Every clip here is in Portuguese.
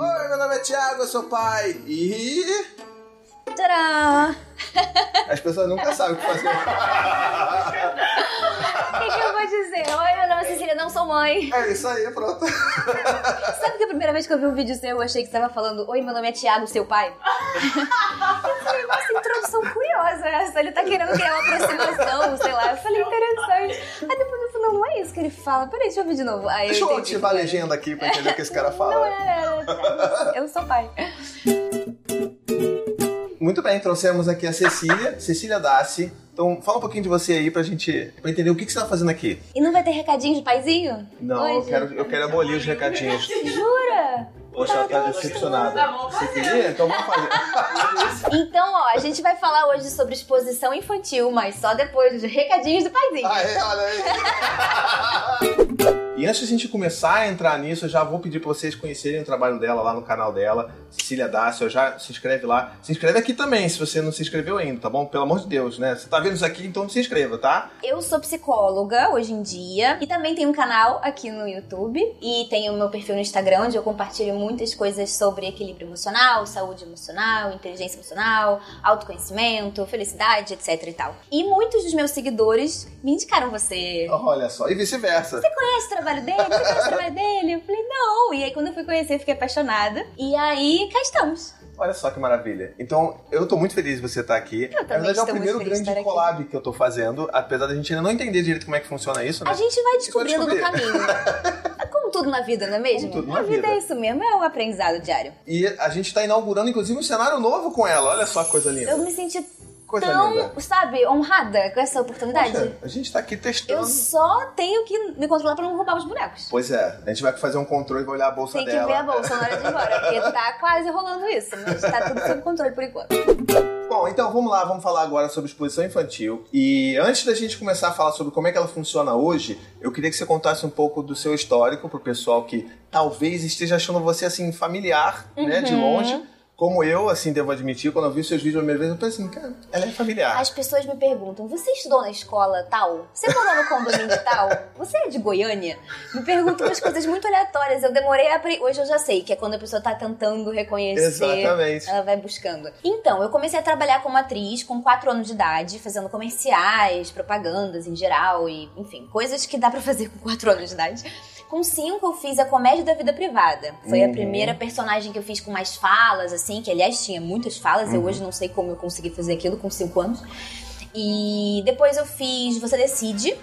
Oi, meu nome é Thiago, eu sou pai. E. Tcharam! As pessoas nunca sabem o que fazer. O que, que eu vou dizer? Oi, meu nome é Cecília, não sou mãe. É isso aí, pronto. Sabe que a primeira vez que eu vi um vídeo seu, eu achei que você tava falando Oi, meu nome é Thiago, seu pai? eu falei, nossa, introdução curiosa essa. Ele tá querendo criar uma aproximação, sei lá. Eu falei, interessante. Aí depois eu falei, não, não é isso que ele fala. Peraí, deixa eu ouvir de novo. Aí Deixa eu entendi. ativar a legenda aqui pra entender o que esse cara Não fala. é, é, eu sou pai. Muito bem, trouxemos aqui a Cecília, Cecília Dassi. Então, fala um pouquinho de você aí pra gente pra entender o que, que você tá fazendo aqui. E não vai ter recadinho de paizinho? Não, eu quero, eu quero abolir os recadinhos. Jura? Poxa, ela tá decepcionada. Você queria? Então vamos fazer. Então, ó, a gente vai falar hoje sobre exposição infantil, mas só depois dos recadinhos do paizinho. Aê, olha aí. E antes de a gente começar a entrar nisso, eu já vou pedir pra vocês conhecerem o trabalho dela lá no canal dela, Cecília Dácio, já se inscreve lá. Se inscreve aqui também, se você não se inscreveu ainda, tá bom? Pelo amor de Deus, né? Você tá vendo isso aqui, então se inscreva, tá? Eu sou psicóloga hoje em dia e também tenho um canal aqui no YouTube e tenho o meu perfil no Instagram onde eu compartilho muitas coisas sobre equilíbrio emocional, saúde emocional, inteligência emocional, autoconhecimento, felicidade, etc e tal. E muitos dos meus seguidores me indicaram você. Olha só, e vice-versa. Você conhece o trabalho dele? Você conhece o trabalho dele? Eu falei, não. E aí, quando eu fui conhecer, fiquei apaixonada. E aí, cá estamos. Olha só que maravilha. Então, eu tô muito feliz de você estar aqui. Eu também Na verdade, é o primeiro grande estar aqui. collab que eu tô fazendo, apesar da gente ainda não entender direito como é que funciona isso, né? A gente vai descobrindo no caminho. É Como tudo na vida, não é mesmo? Como tudo na a vida, vida. é isso mesmo, é um aprendizado diário. E a gente tá inaugurando, inclusive, um cenário novo com ela. Olha só que coisa linda. Eu me senti Coisa tão, linda. sabe, honrada com essa oportunidade. Poxa, a gente tá aqui testando. Eu só tenho que me controlar pra não roubar os bonecos. Pois é, a gente vai fazer um controle e vai olhar a bolsa Tem que dela. ver a bolsa na hora de ir embora, porque tá quase rolando isso, mas tá tudo sob controle por enquanto. Bom, então vamos lá, vamos falar agora sobre exposição infantil. E antes da gente começar a falar sobre como é que ela funciona hoje, eu queria que você contasse um pouco do seu histórico pro pessoal que talvez esteja achando você assim familiar, né, de Uhum. longe. Como eu, assim, devo admitir, quando eu vi seus vídeos a primeira vez, eu pensei assim, cara, ela é familiar. As pessoas me perguntam: você estudou na escola tal? Você morou no condomínio tal? Você é de Goiânia? Me perguntam umas coisas muito aleatórias. Eu demorei a. Hoje eu já sei que é quando a pessoa tá tentando reconhecer. Exatamente. Ela vai buscando. Então, eu comecei a trabalhar como atriz com 4 anos de idade, fazendo comerciais, propagandas em geral e, enfim, coisas que dá pra fazer com 4 anos de idade. Com 5 eu fiz a comédia da vida privada. Foi a Uhum. primeira personagem que eu fiz com mais falas, assim, que aliás tinha muitas falas. Eu hoje não sei como eu consegui fazer aquilo com 5 anos. E depois eu fiz Você Decide,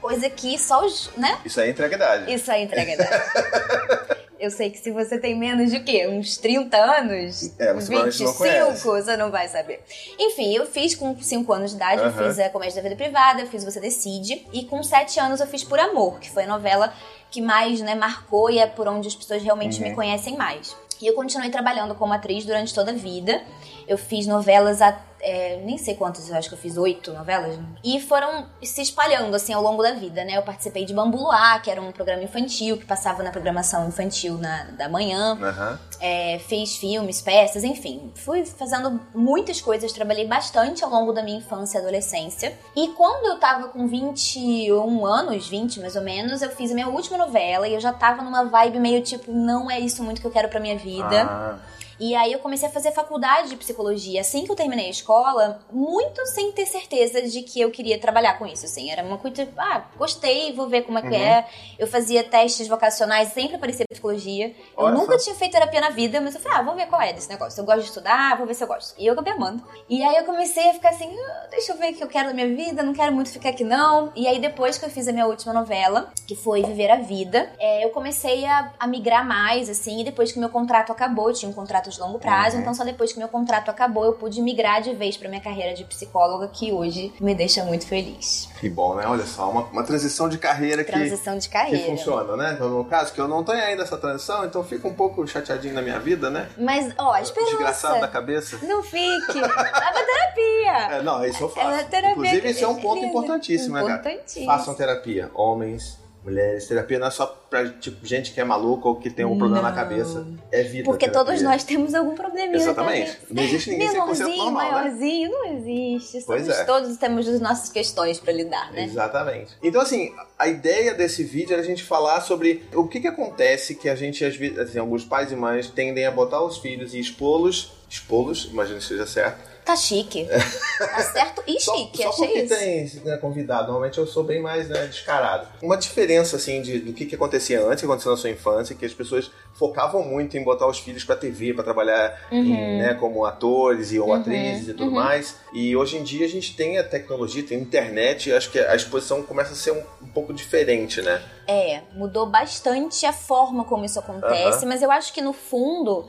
coisa que só os, né? Isso é entregadade. Isso entrega a idade. Eu sei que se você tem menos de quê? Uns 30 anos? É, você provavelmente não conhece. você não vai saber. Enfim, eu fiz com 5 anos de idade, eu Aham. fiz a Comédia da Vida Privada, eu fiz Você Decide. E com 7 anos eu fiz Por Amor, que foi a novela que mais né, marcou e é por onde as pessoas realmente Uhum. me conhecem mais. E eu continuei trabalhando como atriz durante toda a vida. Eu fiz novelas a é, nem sei quantas, eu acho que eu fiz oito novelas. E foram se espalhando, assim, ao longo da vida, né? Eu participei de Bambu Luar, que era um programa infantil, que passava na programação infantil na, da manhã. Aham. É, fiz filmes, peças, enfim. Fui fazendo muitas coisas, trabalhei bastante ao longo da minha infância e adolescência. E quando eu tava com 21 anos, 20 mais ou menos, eu fiz a minha última novela e eu já tava numa vibe meio tipo, não é isso muito que eu quero pra minha vida. Ah, E aí eu comecei a fazer faculdade de psicologia. Assim que eu terminei a escola, muito sem ter certeza de que eu queria trabalhar com isso, assim. Era uma coisa, ah, gostei, vou ver como é que Uhum. é. Eu fazia testes vocacionais, sempre aparecia psicologia. Eu Olha nunca só. tinha feito terapia na vida, mas eu falei, ah, vou ver qual é desse negócio. Eu gosto de estudar, vou ver se eu gosto. E eu acabei amando. E aí eu comecei a ficar assim, ah, deixa eu ver o que eu quero da minha vida, não quero muito ficar aqui não. E aí depois que eu fiz a minha última novela, que foi Viver a Vida, é, eu comecei a, a migrar mais, assim, e depois que meu contrato acabou, eu tinha um contrato de longo prazo, Uhum. então só depois que meu contrato acabou, eu pude migrar de vez pra minha carreira de psicóloga, que hoje me deixa muito feliz. que bom, né? Olha só, uma, uma transição de carreira que, Transição de que carreira. funciona, né? No meu caso, que eu não tenho ainda essa transição, então fica um pouco chateadinho na minha vida, né? Mas, ó, a Desgraçado da esperança. cabeça. Não fique. Vai pra terapia. É, não, isso eu faço. É, terapia Inclusive, esse é um que- ponto lindo. importantíssimo, né, cara? Importantíssimo. Façam terapia. Homens, Mulheres, terapia não é só pra tipo, gente que é maluca ou que tem algum problema Não. na cabeça. É vida. Porque terapia. todos nós temos algum probleminha. Exatamente. Não existe ninguém 100% Menorzinho, normal, né? maiorzinho, não existe. Pois é. todos temos as nossas questões pra lidar, né? Exatamente. Então, assim, a ideia desse vídeo era a gente falar sobre o que que acontece que a gente, às vezes, assim, alguns pais e mães tendem a botar os filhos e expô-los, expô-los, imagino que seja certo, Tá chique. Tá certo e Só, chique, só achei porque isso. tem né, convidado, normalmente eu sou bem mais né, descarado. Uma diferença, assim, de, do que, que acontecia antes, que aconteceu na sua infância, que as pessoas focavam muito em botar os filhos pra TV, pra trabalhar em, né, como atores e ou atrizes e tudo mais. E hoje em dia a gente tem a tecnologia, tem a internet, e acho que a exposição começa a ser um, um pouco diferente, né? É, mudou bastante a forma como isso acontece, mas eu acho que no fundo,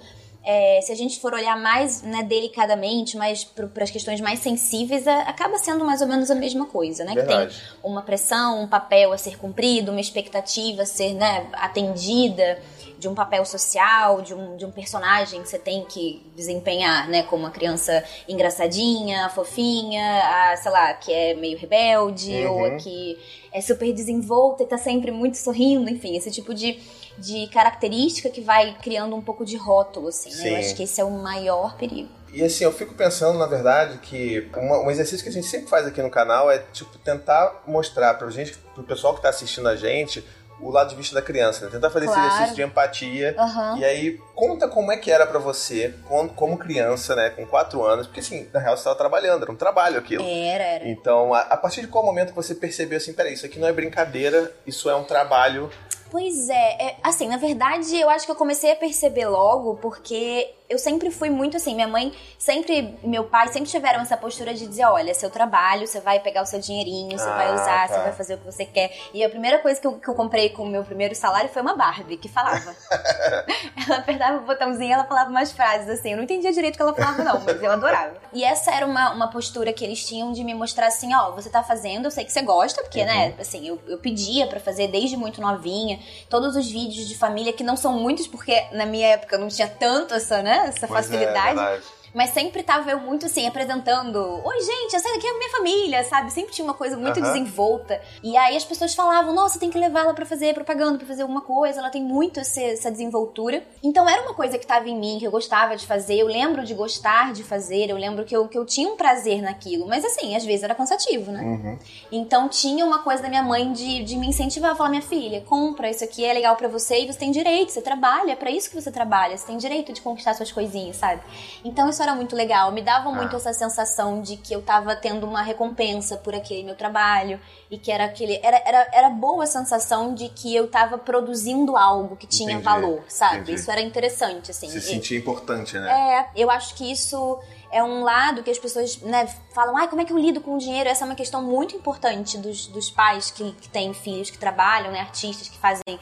é, se a gente for olhar mais né, delicadamente, mais para as questões mais sensíveis, a- acaba sendo mais ou menos a mesma coisa, né? Que Verdade. tem uma pressão, um papel a ser cumprido, uma expectativa a ser né, atendida de um papel social, de um, de um personagem que você tem que desempenhar, né? Como uma criança engraçadinha, fofinha, a, sei lá, que é meio rebelde, Uhum. ou a que é super desenvolta e tá sempre muito sorrindo, enfim, esse tipo de, de característica que vai criando um pouco de rótulo, assim, né? Eu acho que esse é o maior perigo. E assim, eu fico pensando, na verdade, que uma- um exercício que a gente sempre faz aqui no canal é, tipo, tentar mostrar pra gente, pro pessoal que tá assistindo a gente, o lado de vista da criança, né? Tentar fazer esse Claro. exercício de empatia. Aham. E aí, conta como é que era pra você, como, criança, né, com 4 anos, porque assim, na real você tava trabalhando, era um trabalho aquilo. Era, era. Então, a, a partir de qual momento você percebeu assim, peraí, isso aqui não é brincadeira, isso é um trabalho. Pois é, é, assim, na verdade, eu acho que eu comecei a perceber logo porque eu sempre fui muito assim, minha mãe sempre, meu pai sempre tiveram essa postura de dizer, olha, seu trabalho, você vai pegar o seu dinheirinho, você Ah, vai usar, tá. você vai fazer o que você quer. E a primeira coisa que eu, que eu comprei com o meu primeiro salário foi uma Barbie, que falava. ela apertava o botãozinho e ela falava umas frases assim, eu não entendia direito o que ela falava não, mas eu adorava. E essa era uma, uma postura que eles tinham de me mostrar assim, ó, você tá fazendo, eu sei que você gosta, porque, né, assim, eu, eu pedia pra fazer desde muito novinha, todos os vídeos de família, que não são muitos, porque na minha época não tinha tanto essa, né, essa Pois é, facilidade. verdade. Mas sempre tava eu muito assim, apresentando: Oi, gente, essa daqui é a minha família, sabe? Sempre tinha uma coisa muito desenvolta. E aí as pessoas falavam: Nossa, tem que levar ela pra fazer propaganda, pra fazer alguma coisa. Ela tem muito esse- essa desenvoltura. Então era uma coisa que tava em mim, que eu gostava de fazer. Eu lembro de gostar de fazer. Eu lembro que eu, que eu tinha um prazer naquilo. Mas assim, às vezes era cansativo, né? Uhum. Então tinha uma coisa da minha mãe de, de me incentivar a falar: minha filha, compra, isso aqui é legal pra você e você tem direito, você trabalha, é pra isso que você trabalha, você tem direito de conquistar suas coisinhas, sabe? Então isso era muito legal, me dava muito Ah. essa sensação de que eu tava tendo uma recompensa por aquele meu trabalho e que era aquele. Era, era, era boa a sensação de que eu tava produzindo algo que tinha Entendi, valor, sabe? entendi. Isso era interessante, assim. Se sentia importante, né? é, eu acho que isso é um lado que as pessoas né, falam, ai, como é que eu lido com o dinheiro? Essa é uma questão muito importante dos, dos pais que, que têm filhos que trabalham, né, artistas que fazem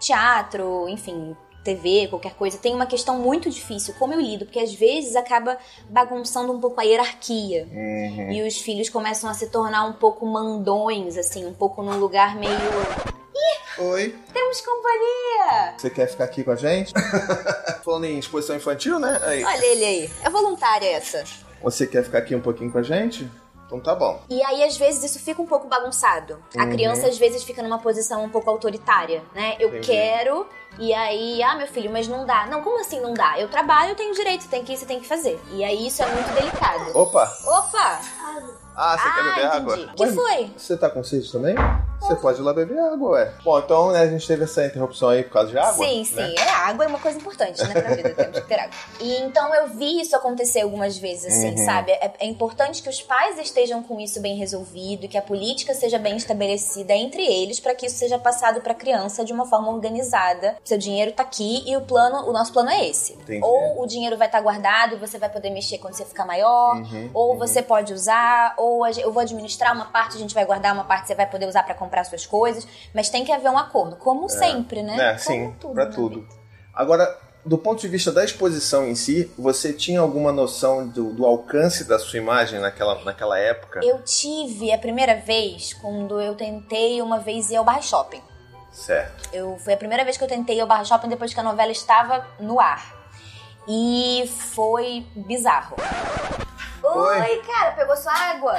teatro, enfim, TV, qualquer coisa. Tem uma questão muito difícil, como eu lido, porque às vezes acaba bagunçando um pouco a hierarquia. Uhum. E os filhos começam a se tornar um pouco mandões, assim, um pouco num lugar meio. Oi, Temos companhia! você quer ficar aqui com a gente? Falando em exposição infantil, né? Aí, Olha ele aí. É voluntária essa. você quer ficar aqui um pouquinho com a gente? Então tá bom. E aí, às vezes, isso fica um pouco bagunçado. A Uhum. criança, às vezes, fica numa posição um pouco autoritária, né? Eu Entendi. quero, e aí, ah, meu filho, mas não dá. Não, como assim não dá? Eu trabalho, eu tenho direito, tem que ir, você tem que fazer. E aí, isso é muito delicado. Opa! Opa! Ah, você quer ah, beber água? entendi. que Mas foi? Você tá com sede também? Você pode ir lá beber água, ué. Bom, então né, a gente teve essa interrupção aí por causa de água. Sim, né? sim. É, água é uma coisa importante, né, pra vida. Temos que ter água. E então eu vi isso acontecer algumas vezes, assim, Uhum. sabe? É, é importante que os pais estejam com isso bem resolvido, que a política seja bem estabelecida entre eles, pra que isso seja passado pra criança de uma forma organizada. Seu dinheiro tá aqui e o plano, o nosso plano é esse. Entendi. Ou o dinheiro vai estar guardado e você vai poder mexer quando você ficar maior, Uhum, ou uhum. você pode usar, ou eu vou administrar uma parte, a gente vai guardar uma parte, você vai poder usar pra comprar suas coisas, mas tem que haver um acordo, como sempre, né? É, Como sim, na tudo. Agora, do ponto de vista da exposição em si, você tinha alguma noção do, do alcance da sua imagem naquela, naquela época? Eu tive a primeira vez quando eu tentei uma vez ir ao Barra Shopping. Certo. Eu, foi a primeira vez que eu tentei ir ao Barra Shopping depois que a novela estava no ar. E foi bizarro. Oi. Oi, cara, pegou sua água?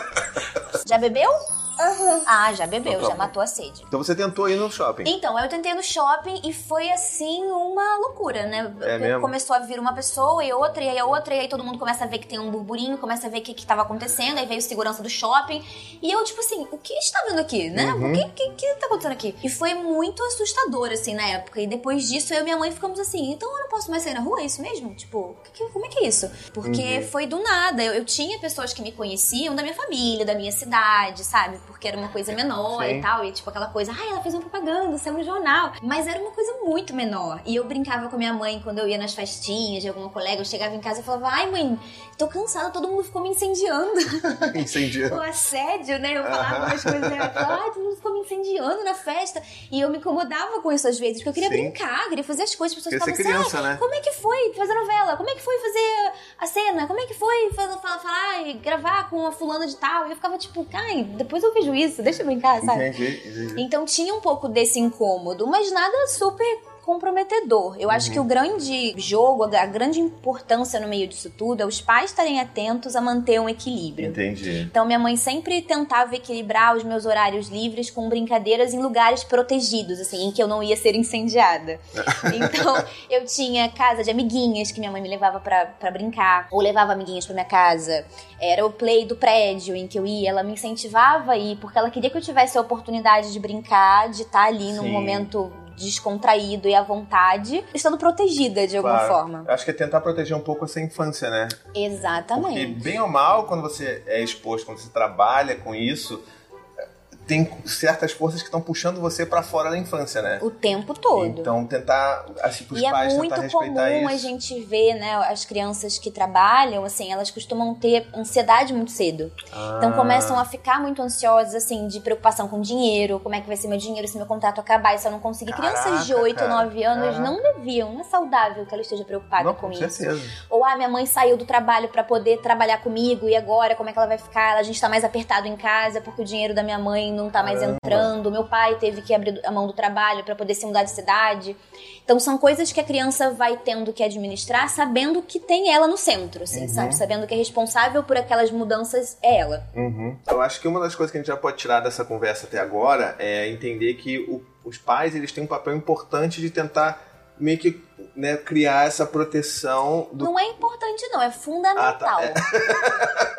Já bebeu? Uhum. Ah, já bebeu, Então tá já bom. matou a sede. Então você tentou ir no shopping. Então, eu tentei no shopping e foi assim uma loucura, né? É mesmo? Começou a vir uma pessoa e outra, e aí a outra, e aí todo mundo começa a ver que tem um burburinho, começa a ver o que, que tava acontecendo, aí veio o segurança do shopping. E eu, tipo assim, o que está vendo aqui, né? Uhum. O que, que, que tá acontecendo aqui? E foi muito assustador, assim, na época. E depois disso, eu e minha mãe ficamos assim, então eu não posso mais sair na rua, é isso mesmo? Tipo, que- que- como é que é isso? Porque Uhum. foi do nada. Eu, eu tinha pessoas que me conheciam da minha família, da minha cidade, sabe? Porque era uma coisa menor Sim. e tal. E tipo aquela coisa, ai, ela fez uma propaganda, saiu no jornal. Mas era uma coisa muito menor. E eu brincava com minha mãe quando eu ia nas festinhas de alguma colega. Eu chegava em casa e falava, ai, mãe, tô cansada, todo mundo ficou me incendiando. Incendiou. o assédio, né? Eu falava umas coisas, né? Ai, todo mundo ficou me incendiando na festa. E eu me incomodava com isso às vezes, porque eu queria Sim. brincar, queria fazer as coisas. As pessoas ficavam assim, né? como é que foi fazer novela? Como é que foi fazer a cena? Como é que foi falar, falar, falar e gravar com a fulana de tal? E eu ficava tipo, ai, depois eu vejo isso, deixa eu brincar, sabe? Entendi, entendi. Então tinha um pouco desse incômodo, mas nada super comprometedor. Eu acho Uhum. que o grande jogo, a grande importância no meio disso tudo é os pais estarem atentos a manter um equilíbrio. Entendi. Então, minha mãe sempre tentava equilibrar os meus horários livres com brincadeiras em lugares protegidos, assim, em que eu não ia ser incendiada. Então, eu tinha casa de amiguinhas que minha mãe me levava pra, pra brincar, ou levava amiguinhas pra minha casa. Era o play do prédio em que eu ia, ela me incentivava a ir, porque ela queria que eu tivesse a oportunidade de brincar, de estar ali num Sim. momento descontraído e à vontade, estando protegida de alguma Claro. forma. Acho que é tentar proteger um pouco essa infância, né? Porque, Exatamente. bem ou mal, quando você é exposto, quando você trabalha com isso, tem certas forças que estão puxando você pra fora da infância, né? O tempo todo. Então, tentar, assim, pros E é pais muito tentar respeitar comum isso. a gente ver, né, as crianças que trabalham, assim, elas costumam ter ansiedade muito cedo. Então Ah, começam a ficar muito ansiosas, assim, de preocupação com dinheiro, como é que vai ser meu dinheiro se meu contrato acabar e se eu não conseguir. Crianças de Caraca, 8 ou cara, 9 anos caraca. não deviam, não é saudável que ela esteja preocupada Não, com, com isso. certeza. Ou, ah, minha mãe saiu do trabalho pra poder trabalhar comigo e agora como é que ela vai ficar? A gente tá mais apertado em casa porque o dinheiro da minha mãe não tá mais Caramba. entrando. Meu pai teve que abrir a mão do trabalho pra poder se mudar de cidade. Então são coisas que a criança vai tendo que administrar sabendo que tem ela no centro, assim, Uhum. sabe? Sabendo que é responsável por aquelas mudanças é ela. Uhum. Eu acho que uma das coisas que a gente já pode tirar dessa conversa até agora é entender que o- os pais eles têm um papel importante de tentar meio que né, criar essa proteção do. Não é importante não, é fundamental. Ah,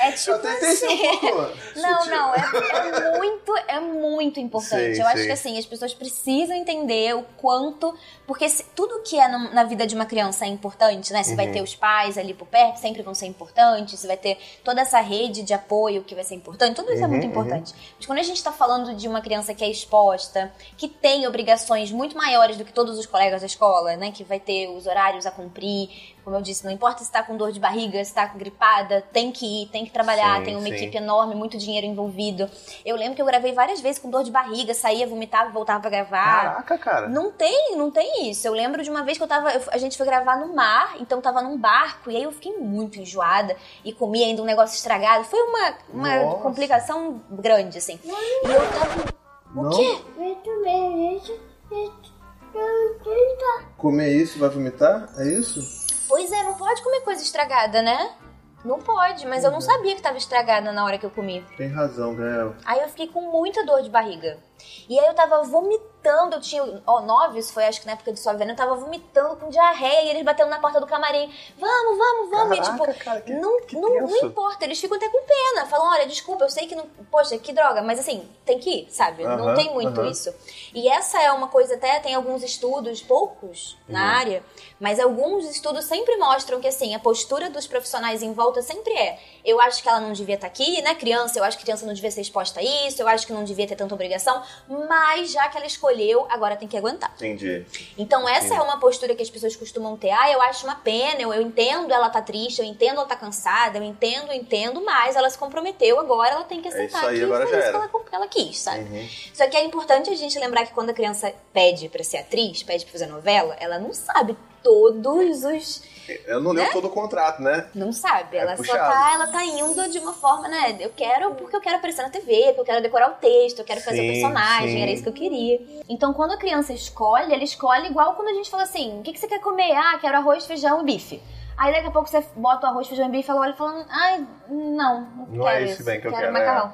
É tipo Eu tentei ser assim. um pouco Não, sutil. não, é, é muito, é muito importante. Sei, eu acho sei. que assim, as pessoas precisam entender o quanto. Porque se- tudo que é no- na vida de uma criança é importante, né? Você vai Uhum. ter os pais ali por perto, sempre vão ser importantes, você vai ter toda essa rede de apoio que vai ser importante, tudo isso é Uhum, muito importante. Mas quando a gente tá falando de uma criança que é exposta, que tem obrigações muito maiores do que todos os colegas da escola, né? Que vai ter os horários a cumprir, como eu disse, não importa se tá com dor de barriga, se tá gripada, tem que ir, tem que trabalhar, Sim, tem uma sim. equipe enorme, muito dinheiro envolvido. Eu lembro que eu gravei várias vezes com dor de barriga, saía, vomitava, voltava pra gravar. Caraca, cara. Não tem, não tem isso. Eu lembro de uma vez que eu tava. eu- a gente foi gravar no mar, então tava num barco, e aí eu fiquei muito enjoada e comi ainda um negócio estragado. Foi uma, uma Nossa. complicação grande, assim. E eu tava. O Não? quê? Comer isso vai vomitar? É isso? Pois é, não pode comer coisa estragada, né? Não pode, mas eu não sabia que tava estragada na hora que eu comi. Tem razão, Gael. Aí eu fiquei com muita dor de barriga. E aí eu tava vomitando, eu tinha ó, nove, isso foi acho que na época de sua venda, eu tava vomitando com diarreia e eles batendo na porta do camarim. Vamos, vamos, vamos. Caraca, e tipo, cara, que- não, que não, não importa, eles ficam até com pena. Falam, olha, desculpa, eu sei que não. Poxa, que droga, mas assim, tem que ir, sabe? não tem muito isso. E essa é uma coisa, até tem alguns estudos, poucos na Uhum. área, mas alguns estudos sempre mostram que assim, a postura dos profissionais em volta sempre é: eu acho que ela não devia estar aqui, né? Criança, eu acho que criança não devia ser exposta a isso, eu acho que não devia ter tanta obrigação, mas já que ela escolheu, agora tem que aguentar. Entendi. Então essa é uma postura que as pessoas costumam ter. Ah, eu acho uma pena, eu, eu entendo ela tá triste, eu entendo ela tá cansada, eu entendo, eu entendo, mas ela se comprometeu, agora ela tem que aceitar isso aí, que agora foi já isso era. que ela, ela quis, sabe? Uhum. Só que é importante a gente lembrar que quando a criança pede pra ser atriz, pede pra fazer novela, ela não sabe todos os. Eu não leio todo o contrato, né? Não sabe. É Ela só puxado. tá, ela tá indo de uma forma, né? Eu quero porque eu quero aparecer na TV, porque eu quero decorar o texto, eu quero fazer Sim, o personagem, sim. era isso que eu queria. Então quando a criança escolhe, ela escolhe igual quando a gente fala assim: o que, que você quer comer? Ah, quero arroz, feijão e bife. Aí daqui a pouco você bota o arroz, feijão e bife, ela olha falando, ai, não, não, Não quero é esse isso. bem que eu quero quero, macarrão.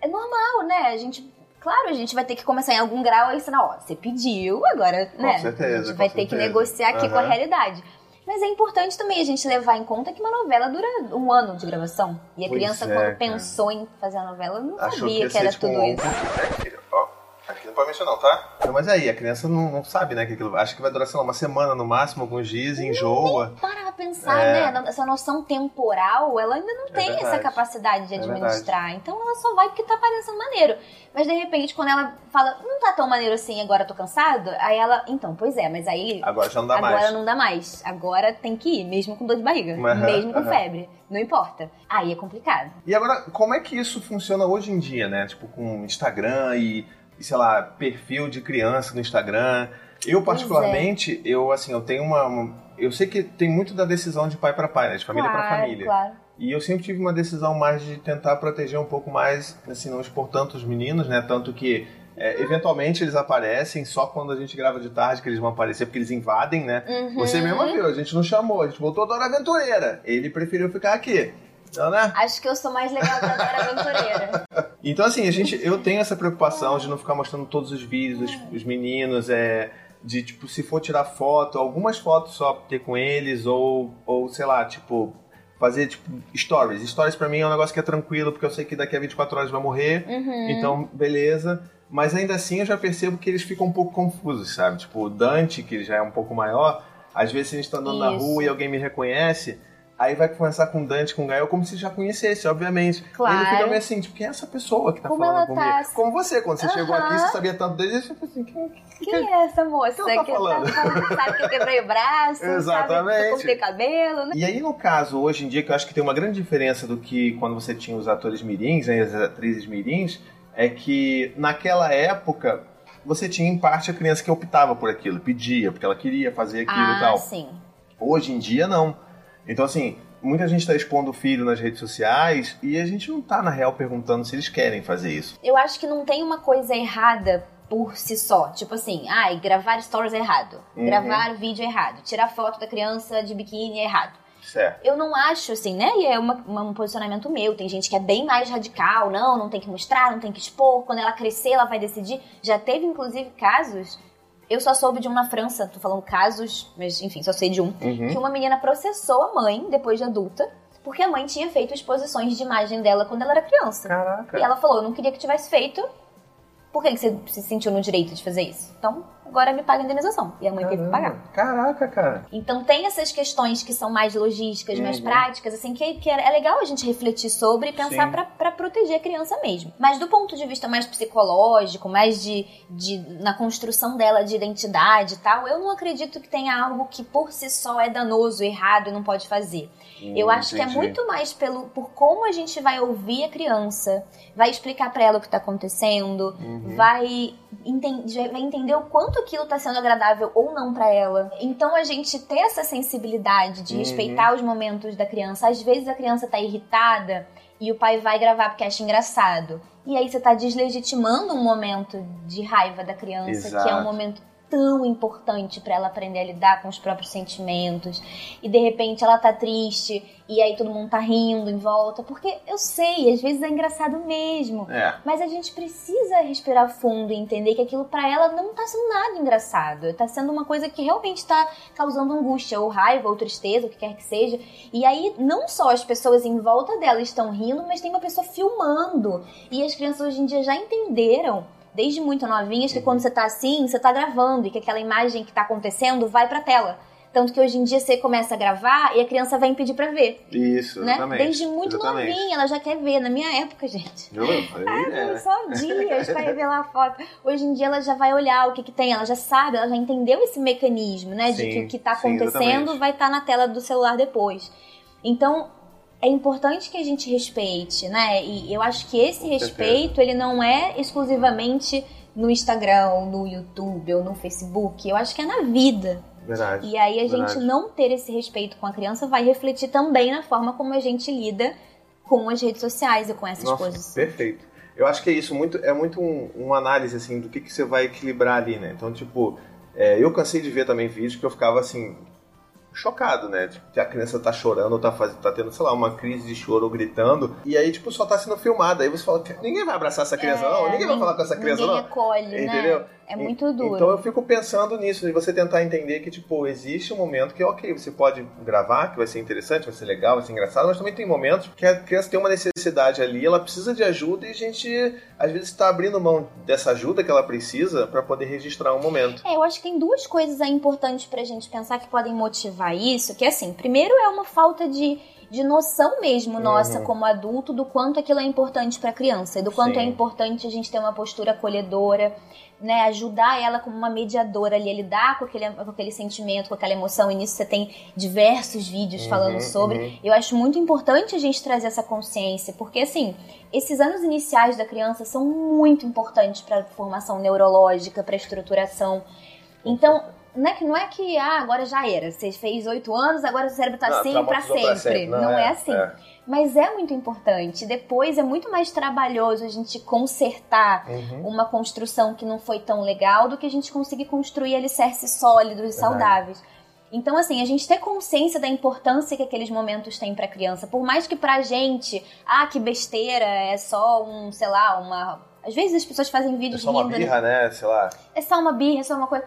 é normal, né? A gente. Claro, a gente vai ter que começar em algum grau a ensinar, ó, você pediu, agora, Com né? certeza, a gente com vai ter que negociar aqui com a realidade. Mas é importante também a gente levar em conta que uma novela dura um ano de gravação. E a Pois criança, é, quando cara. pensou em fazer a novela, não Achou sabia ia que, ser, era tipo, tudo um- isso. Ó. Aqui não pode mexer não, tá? Não, mas aí, a criança não, não sabe, né? Que aquilo, acha que vai durar, sei lá, uma semana no máximo, alguns dias, e enjoa. Para pra pensar, É. né? Essa noção temporal, ela ainda não tem verdade. essa capacidade de É administrar. então ela só vai porque tá parecendo maneiro. Mas de repente, quando ela fala, não tá tão maneiro assim, agora eu tô cansado, aí ela, então, pois é, mas aí Agora já não dá agora mais. não dá mais. Agora tem que ir, mesmo com dor de barriga, Aham, mesmo com aham. febre. Não importa. Aí é complicado. E agora, como é que isso funciona hoje em dia, né? Tipo, com Instagram e, sei lá, perfil de criança no Instagram. Eu, particularmente, eu, assim, eu tenho uma, uma- Eu sei que tem muito da decisão de pai para pai, né? De família para claro, família. claro. E eu sempre tive uma decisão mais de tentar proteger um pouco mais, assim, não expor tanto os meninos, né? Tanto que, é, eventualmente, eles aparecem só quando a gente grava de tarde que eles vão aparecer, porque eles invadem, né? Uhum. Você mesmo viu, a gente não chamou, a gente botou a Dora Aventureira. Ele preferiu ficar aqui. Então, né? Acho que eu sou mais legal que a Dora Aventureira. Então, assim, a gente, eu tenho essa preocupação de não ficar mostrando todos os vídeos, os, os meninos, é, de, tipo, se for tirar foto, algumas fotos só ter com eles, ou, ou sei lá, tipo, fazer, tipo, stories. Stories pra mim é um negócio que é tranquilo, porque eu sei que daqui a 24 horas vai morrer, Uhum. então, beleza. Mas ainda assim eu já percebo que eles ficam um pouco confusos, sabe? Tipo, o Dante, que já é um pouco maior, às vezes a gente tá andando na Isso. rua e alguém me reconhece, aí vai conversar com o Dante, com o Gael, como se já conhecesse, obviamente. Claro. Ele fica meio assim, tipo, quem é essa pessoa que tá Como falando comigo? tá- Como você, quando você chegou Aham. aqui, você sabia tanto dele, você falou assim, quem, Quem é essa moça que tá que falando? falando- sabe que eu quebrei o braço, sabe que Exatamente. eu cortei cabelo, né? E aí, no caso, hoje em dia, que eu acho que tem uma grande diferença do que quando você tinha os atores mirins, né, as atrizes mirins, é que naquela época você tinha em parte a criança que optava por aquilo, pedia, porque ela queria fazer aquilo e Ah, tal. sim. Hoje em dia, não. Então, assim, muita gente está expondo o filho nas redes sociais e a gente não tá, na real, perguntando se eles querem fazer isso. Eu acho que não tem uma coisa errada por si só. Tipo assim, ai, gravar stories é errado. Uhum. Gravar vídeo é errado. Tirar foto da criança de biquíni é errado. Certo. Eu não acho assim, né? E é uma- uma- um posicionamento meu. Tem gente que é bem mais radical. Não, não tem que mostrar, não tem que expor. Quando ela crescer, ela vai decidir. Já teve, inclusive, casos. Eu só soube de um na França. Tô falando casos, mas enfim, só sei de um. Uhum. Que uma menina processou a mãe, depois de adulta, porque a mãe tinha feito exposições de imagem dela quando ela era criança. Caraca. E ela falou: Eu não queria que tivesse feito. Por que que você se sentiu no direito de fazer isso? Então, agora me paga a indenização. E a mãe teve que pagar. Caramba. Caraca, cara. Então tem essas questões que são mais logísticas, mais Uhum. práticas, assim, que, que é é legal a gente refletir sobre e pensar pra proteger a criança mesmo. Mas do ponto de vista mais psicológico, mais de, de na construção dela de identidade e tal, eu não acredito que tenha algo que por si só é danoso, errado e não pode fazer. Eu Hum, acho que é entendi. muito mais pelo por como a gente vai ouvir a criança, vai explicar pra ela o que tá acontecendo, Uhum. Vai, enten- vai entender o quanto aquilo tá sendo agradável ou não pra ela. Então a gente ter essa sensibilidade de Uhum. respeitar os momentos da criança. Às vezes a criança tá irritada e o pai vai gravar porque acha engraçado. E aí você tá deslegitimando um momento de raiva da criança, que é um Exato. momento tão importante pra ela aprender a lidar com os próprios sentimentos. E de repente ela tá triste e aí todo mundo tá rindo em volta, porque eu sei, às vezes é engraçado mesmo. É. Mas a gente precisa respirar fundo e entender que aquilo pra ela não tá sendo nada engraçado. Tá sendo uma coisa que realmente tá causando angústia, ou raiva, ou tristeza, o que quer que seja. E aí, não só as pessoas em volta dela estão rindo, mas tem uma pessoa filmando. E as crianças hoje em dia já entenderam. Desde muito novinhas, que quando você tá assim, você tá gravando e que aquela imagem que tá acontecendo vai pra tela. Tanto que hoje em dia você começa a gravar e a criança vai impedir pra ver, Isso, né? exatamente. Desde muito exatamente. novinha, ela já quer ver. Na minha época, gente. Eu, Ah, é. só dias pra revelar a foto. Hoje em dia ela já vai olhar o que, que tem, ela já sabe, ela já entendeu esse mecanismo, né? de Sim, que o que tá sim, acontecendo exatamente. vai estar na tela do celular depois. Então, é importante que a gente respeite, né? E eu acho que esse respeito, ele não é exclusivamente no Instagram, ou no YouTube, ou no Facebook. Eu acho que é na vida. Verdade. E aí a Verdade. gente não ter esse respeito com a criança vai refletir também na forma como a gente lida com as redes sociais e com essas Nossa, coisas. perfeito. Eu acho que é isso, muito, é muito um, uma análise assim do que, que você vai equilibrar ali, né? Então, tipo, é, eu cansei de ver também vídeos que eu ficava assim, chocado, né? Tipo, que a criança tá chorando ou tá, fazendo, tá tendo, sei lá, uma crise de choro ou gritando. E aí, tipo, só tá sendo filmada. Aí você fala, ninguém vai abraçar essa criança, É, não. Ninguém vai falar com essa criança, ninguém não. acolhe, Entendeu? né? É muito duro. Então eu fico pensando nisso, de você tentar entender que, tipo, existe um momento que, ok, você pode gravar, que vai ser interessante, vai ser legal, vai ser engraçado, mas também tem momentos que a criança tem uma necessidade ali, ela precisa de ajuda e a gente, às vezes, está abrindo mão dessa ajuda que ela precisa para poder registrar um momento. É, eu acho que tem duas coisas aí importantes pra gente pensar que podem motivar isso, que assim, primeiro é uma falta de, de noção mesmo nossa Uhum. como adulto do quanto aquilo é importante pra criança e do quanto Sim. é importante a gente ter uma postura acolhedora, né, ajudar ela como uma mediadora ali a lidar com aquele, com aquele sentimento, com aquela emoção, e nisso você tem diversos vídeos falando Uhum, sobre. uhum. Eu acho muito importante a gente trazer essa consciência, porque assim, esses anos iniciais da criança são muito importantes para a formação neurológica, para a estruturação. Então, não é que não é que ah, agora já era, você fez oito anos, agora o cérebro tá Não, assim para pra sempre. sempre. Não, Não, é, é, assim. é. Mas é muito importante. Depois é muito mais trabalhoso a gente consertar Uhum. uma construção que não foi tão legal do que a gente conseguir construir alicerces sólidos e saudáveis. Então, assim, a gente ter consciência da importância que aqueles momentos têm pra criança. Por mais que pra gente, ah, que besteira, é só um, sei lá, uma. Às vezes as pessoas fazem É vídeos só uma rindo, né? birra, né? Sei lá. é só uma birra, é só uma coisa.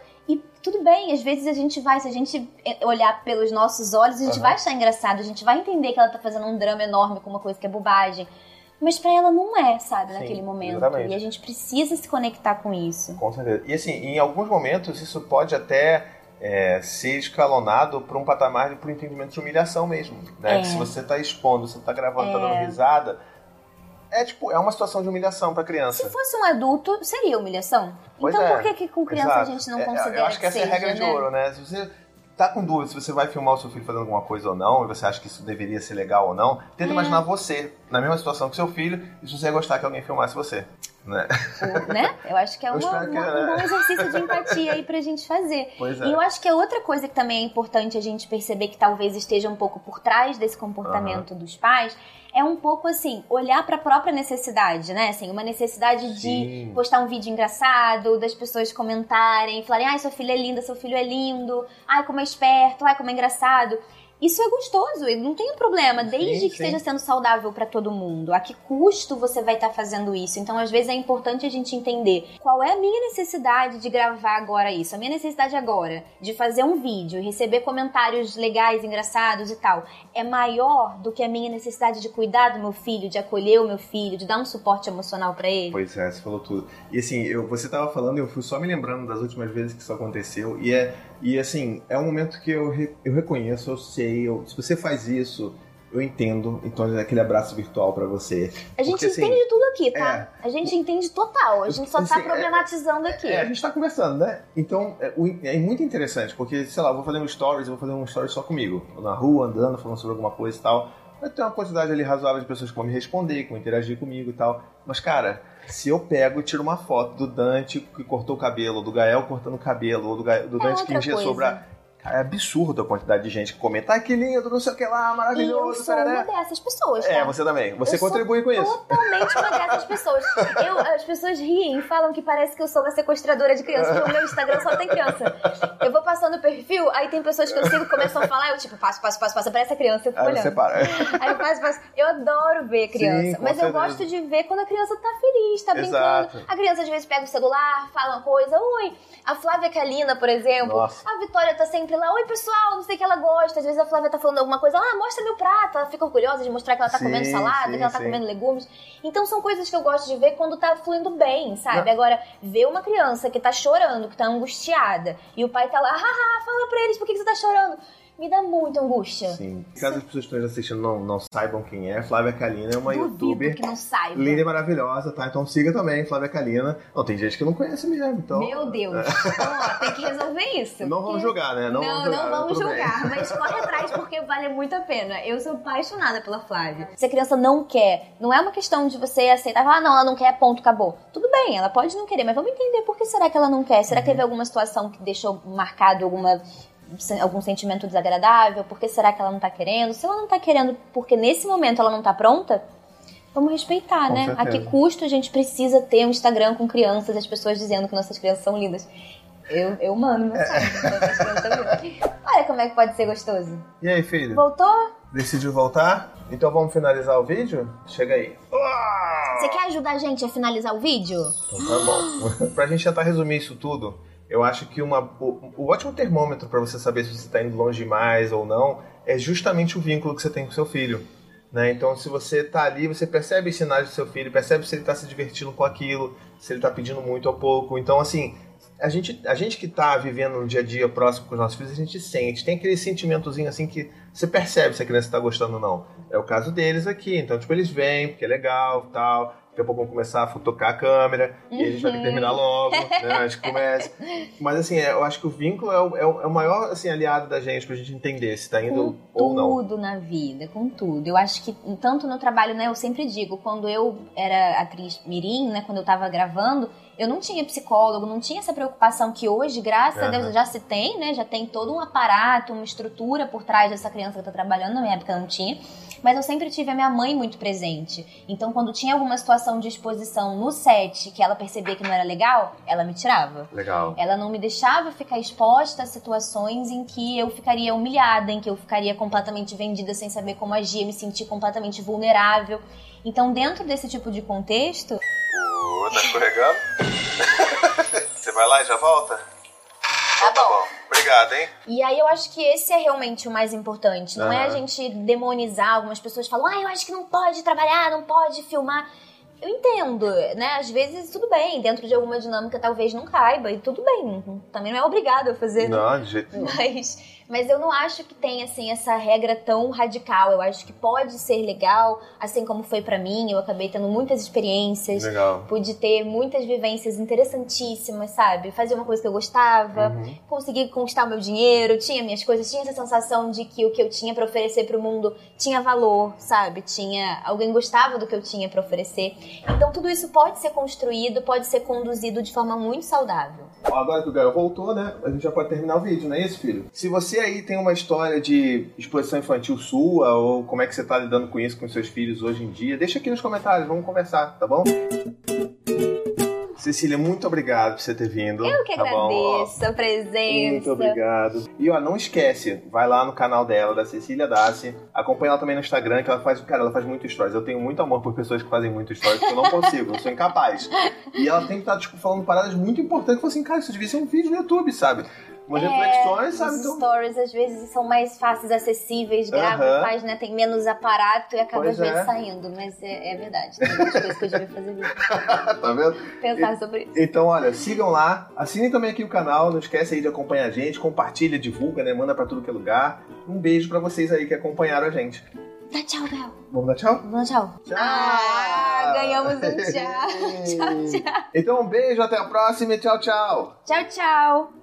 Tudo bem, às vezes a gente vai, se a gente eh, olhar pelos nossos olhos, a gente Aham. vai achar engraçado, a gente vai entender que ela tá fazendo um drama enorme com uma coisa que é bobagem. Mas pra ela não é, sabe, Sim, naquele momento. exatamente. E a gente precisa se conectar com isso. Com certeza. E assim, em alguns momentos isso pode até é, ser escalonado para um patamar de por entendimento de humilhação mesmo. Né? É. Que se você tá expondo, você tá gravando, tá É. dando risada, é tipo, é uma situação de humilhação pra Se criança. fosse um adulto, seria humilhação. Pois então é. por que, que com criança Exato. a gente não É, considera Eu acho que essa seja, é a regra de né? ouro, né? Se você tá com dúvida se você vai filmar o seu filho fazendo alguma coisa ou não, e você acha que isso deveria ser legal ou não, tenta É. imaginar você na mesma situação que seu filho e se você ia gostar que alguém filmasse você. Né? Ou, né? Eu acho que é uma- que uma- é, um né? bom exercício de empatia aí pra gente fazer. Pois é. E eu acho que é outra coisa que também é importante a gente perceber que talvez esteja um pouco por trás desse comportamento dos pais é um pouco assim, olhar pra própria necessidade, né? Assim, uma necessidade de Sim. postar um vídeo engraçado, das pessoas comentarem, falarem: "Ai, sua filha é linda, seu filho é lindo. Ai, como é esperto, ai, como é engraçado". Isso é gostoso, e não tem problema, desde Sim, que sim. esteja sendo saudável pra todo mundo. A que custo você vai estar fazendo isso? Então, às vezes é importante a gente entender qual é a minha necessidade de gravar agora isso, a minha necessidade agora de fazer um vídeo e receber comentários legais, engraçados e tal, é maior do que a minha necessidade de cuidar do meu filho, de acolher o meu filho, de dar um suporte emocional pra ele. Pois é, você falou tudo. E assim, eu, você tava falando eu fui só me lembrando das últimas vezes que isso aconteceu. E é e assim, é um momento que eu, re- eu reconheço, eu sei, eu- se você faz isso, eu entendo. Então é aquele abraço virtual pra você. A gente Porque, assim, entende tudo aqui, tá? A gente entende total, a gente só tá assim, é- problematizando aqui. É, a gente tá conversando, né? Então, é, é muito interessante, porque, sei lá, eu vou fazer um stories, eu vou fazer um stories só comigo. Na rua, andando, falando sobre alguma coisa e tal. Vai ter uma quantidade ali razoável de pessoas que vão me responder, que vão interagir comigo e tal. Mas, cara, se eu pego e tiro uma foto do Dante que cortou o cabelo, do Gael cortando o cabelo, ou do, do É Dante que outra engessou o braço. Cara, é absurdo a quantidade de gente que comenta, ah, que lindo, não sei o que lá, E eu maravilhoso, sou uma tarará." dessas pessoas? É, você também. Você Eu contribui com isso. Totalmente uma dessas pessoas. Eu, as pessoas riem e falam que parece que eu sou uma sequestradora de crianças, porque o meu Instagram só tem criança. Eu vou passando o perfil, aí tem pessoas que eu sigo que começam a falar, eu tipo, passo, passo, passo, passo, parece a criança, eu fico Aí você olhando. para. Aí eu passo, passo. Eu adoro ver criança, Sim, mas eu certeza. gosto de ver quando a criança tá feliz, tá brincando. Exato. A criança às vezes pega o celular, fala uma coisa, oi, a Flávia Kalina, por exemplo, Nossa. a Vitória tá sempre lá, oi pessoal, não sei o que ela gosta. Às vezes a Flávia tá falando alguma coisa, ah, mostra meu prato. Ela fica orgulhosa de mostrar que ela tá Sim, comendo salada, sim, que ela tá sim. comendo legumes. Então são coisas que eu gosto de ver quando tá fluindo bem, sabe? Não. Agora, ver uma criança que tá chorando, que tá angustiada, e o pai tá lá, haha, fala pra eles por que que você tá chorando. Me dá muita angústia. Sim. Caso as pessoas que estão assistindo não, não saibam quem é, Flávia Kalina é uma Duvido youtuber que não saiba. linda e maravilhosa, tá? Então siga também, Flávia Kalina. Não, tem gente que não conhece mesmo, então. Meu Deus. Então, ó, tem que resolver isso. Não vamos julgar, né? Não, Não, vamos não julgar. vamos tudo bem. julgar, mas corre atrás porque vale muito a pena. Eu sou apaixonada pela Flávia. Se a criança não quer, não é uma questão de você aceitar, ah, não, ela não quer, ponto, acabou. Tudo bem, ela pode não querer, mas vamos entender por que será que ela não quer. Será que Uhum. teve alguma situação que deixou marcado alguma algum sentimento desagradável? Por que será que ela não tá querendo? Se ela não tá querendo porque nesse momento ela não tá pronta, vamos respeitar, Com né? A certeza. que custo a gente precisa ter um Instagram com crianças, as pessoas dizendo que nossas crianças são lindas? Eu, eu mando É. mensagem. lindas. Olha, como é que pode ser gostoso. E aí, filho? Voltou? Decidiu voltar? Então vamos finalizar o vídeo? Chega aí. Você quer ajudar a gente a finalizar o vídeo? Então tá bom. pra gente tentar resumir isso tudo, eu acho que uma, o, o ótimo termômetro para você saber se você está indo longe demais ou não é justamente o vínculo que você tem com seu filho. Né? Então, se você está ali, você percebe os sinais do seu filho, percebe se ele está se divertindo com aquilo, se ele está pedindo muito ou pouco. Então, assim, a gente, a gente que está vivendo no dia a dia próximo com os nossos filhos, a gente sente. Tem aquele sentimentozinho assim que você percebe se a criança está gostando ou não. É o caso deles aqui. Então, tipo, eles vêm porque é legal tal. Daqui a pouco vamos começar a tocar a câmera uhum. e a gente vai ter que terminar logo, né? A gente começa. Mas assim, é, eu acho que o vínculo é o, é o, é o maior assim, aliado da gente pra gente entender se tá indo com ou não. Com tudo na vida, com tudo. Eu acho que tanto no trabalho, né? Eu sempre digo, quando eu era atriz mirim, né? Quando eu tava gravando, eu não tinha psicólogo, não tinha essa preocupação que hoje, graças uhum. a Deus, já se tem, né? Já tem todo um aparato, uma estrutura por trás dessa criança que tá trabalhando. Na minha época não tinha. Mas eu sempre tive a minha mãe muito presente. Então, quando tinha alguma situação de exposição no set que ela percebia que não era legal, ela me tirava. Legal. Ela não me deixava ficar exposta a situações em que eu ficaria humilhada, em que eu ficaria completamente vendida sem saber como agir, me sentir completamente vulnerável. Então, dentro desse tipo de contexto. Uh, tá escorregando? Você vai lá e já volta? Tá, tá bom. bom. Obrigado, hein? E aí eu acho que esse é realmente o mais importante. Não uhum. é a gente demonizar. Algumas pessoas falam, ah, eu acho que não pode trabalhar, não pode filmar. Eu entendo, né? Às vezes tudo bem, dentro de alguma dinâmica talvez não caiba, e tudo bem. Também não é obrigado a fazer. Não, de jeito nenhum. Mas mas eu não acho que tem, assim, essa regra tão radical. Eu acho que pode ser legal, assim como foi para mim. Eu acabei tendo muitas experiências. Legal. Pude ter muitas vivências interessantíssimas, sabe? Fazer uma coisa que eu gostava, uhum. conseguir conquistar o meu dinheiro, tinha minhas coisas, tinha essa sensação de que o que eu tinha para oferecer pro mundo tinha valor, sabe? Tinha. Alguém gostava do que eu tinha para oferecer. Então tudo isso pode ser construído, pode ser conduzido de forma muito saudável. Agora que o Gael voltou, né? A gente já pode terminar o vídeo, não é isso, filho? Se você aí tem uma história de exposição infantil sua, ou como é que você está lidando com isso com seus filhos hoje em dia, deixa aqui nos comentários, vamos conversar, tá bom? Cecília, muito obrigado por você ter vindo. Eu que tá agradeço bom? a presença. Muito obrigado. E ó, não esquece, vai lá no canal dela, da Cecília Dassi. Acompanha ela também no Instagram, que ela faz, cara, ela faz muito stories. Eu tenho muito amor por pessoas que fazem muito stories, porque eu não consigo, eu sou incapaz. E ela tem que estar, tá, tipo, falando paradas muito importantes. Eu falo assim, cara, isso devia ser um vídeo no YouTube, sabe? Umas é, reflexões, sabe? Os então... stories às vezes são mais fáceis, acessíveis, grava, uh -huh. faz, né? Tem menos aparato e acaba pois às vezes é. saindo. Mas é, é, verdade, tem muitas coisas que eu devia fazer vídeo. tá vendo? Pensar e, sobre isso. Então, olha, sigam lá, assinem também aqui o canal, não esquece aí de acompanhar a gente, compartilha, divulga, né? Manda pra tudo que é lugar. Um beijo pra vocês aí que acompanharam a gente. Dá tchau, Bel. Vamos dar tchau? Vamos dar tchau. Tchau. Ah, ganhamos um tchau. tchau, tchau. Então, um beijo, até a próxima e tchau, tchau. Tchau, tchau.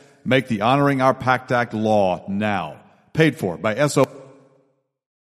Make the Honoring Our Pact Act law now. Paid for by SO.